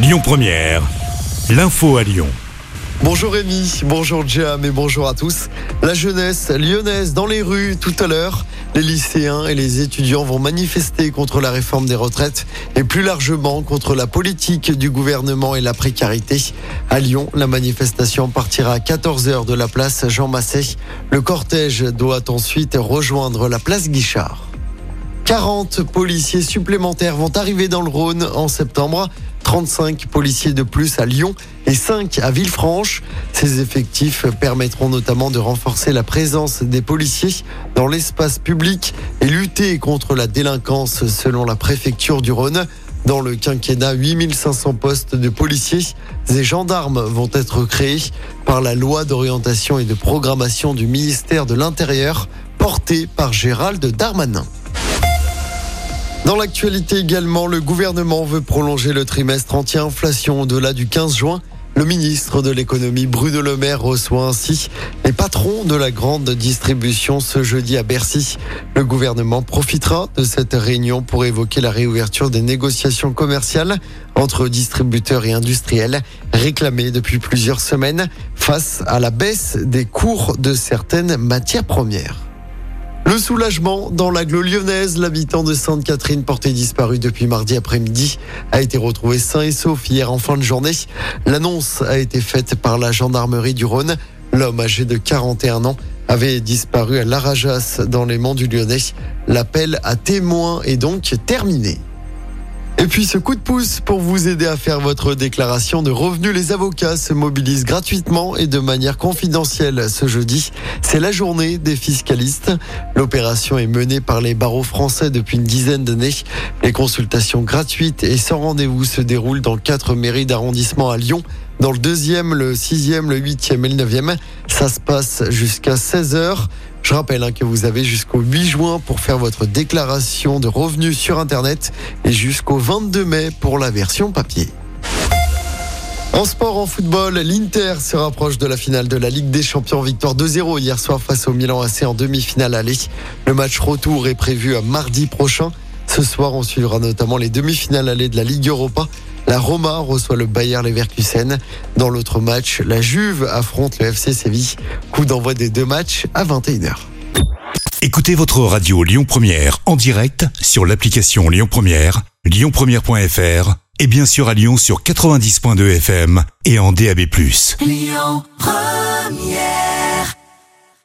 Lyon Première, l'info à Lyon. Bonjour Rémi, bonjour Jam et bonjour à tous. La jeunesse lyonnaise dans les rues tout à l'heure. Les lycéens et les étudiants vont manifester contre la réforme des retraites et plus largement contre la politique du gouvernement et la précarité. À Lyon, la manifestation partira à 14h de la place Jean Massé. Le cortège doit ensuite rejoindre la place Guichard. 40 policiers supplémentaires vont arriver dans le Rhône en septembre. 35 policiers de plus à Lyon et 5 à Villefranche. Ces effectifs permettront notamment de renforcer la présence des policiers dans l'espace public et lutter contre la délinquance selon la préfecture du Rhône. Dans le quinquennat, 8500 postes de policiers et gendarmes vont être créés par la loi d'orientation et de programmation du ministère de l'Intérieur portée par Gérald Darmanin. Dans l'actualité également, le gouvernement veut prolonger le trimestre anti-inflation au-delà du 15 juin. Le ministre de l'économie Bruno Le Maire reçoit ainsi les patrons de la grande distribution ce jeudi à Bercy. Le gouvernement profitera de cette réunion pour évoquer la réouverture des négociations commerciales entre distributeurs et industriels réclamées depuis plusieurs semaines face à la baisse des cours de certaines matières premières. Soulagement dans l'agglo lyonnaise, l'habitant de Sainte-Catherine porté disparu depuis mardi après-midi a été retrouvé sain et sauf hier en fin de journée. L'annonce a été faite par la gendarmerie du Rhône. L'homme âgé de 41 ans avait disparu à Larajas dans les monts du Lyonnais. L'appel à témoins est donc terminé. Et puis ce coup de pouce pour vous aider à faire votre déclaration de revenus. Les avocats se mobilisent gratuitement et de manière confidentielle ce jeudi. C'est la journée des fiscalistes. L'opération est menée par les barreaux français depuis une dizaine d'années. Les consultations gratuites et sans rendez-vous se déroulent dans quatre mairies d'arrondissement à Lyon. Dans le deuxième, le sixième, le huitième et le neuvième, ça se passe jusqu'à 16 heures. Je rappelle hein, que vous avez jusqu'au 8 juin pour faire votre déclaration de revenus sur Internet et jusqu'au 22 mai pour la version papier. En sport, en football, l'Inter se rapproche de la finale de la Ligue des Champions. Victoire 2-0 hier soir face au Milan AC en demi-finale aller. Le match retour est prévu à mardi prochain. Ce soir, on suivra notamment les demi-finales aller de la Ligue Europa. La Roma reçoit le Bayer Leverkusen. Dans l'autre match, la Juve affronte le FC Séville. Coup d'envoi des deux matchs à 21h. Écoutez votre radio Lyon Première en direct sur l'application Lyon Première, lyonpremière.fr et bien sûr à Lyon sur 90.2 FM et en DAB+. Lyon Première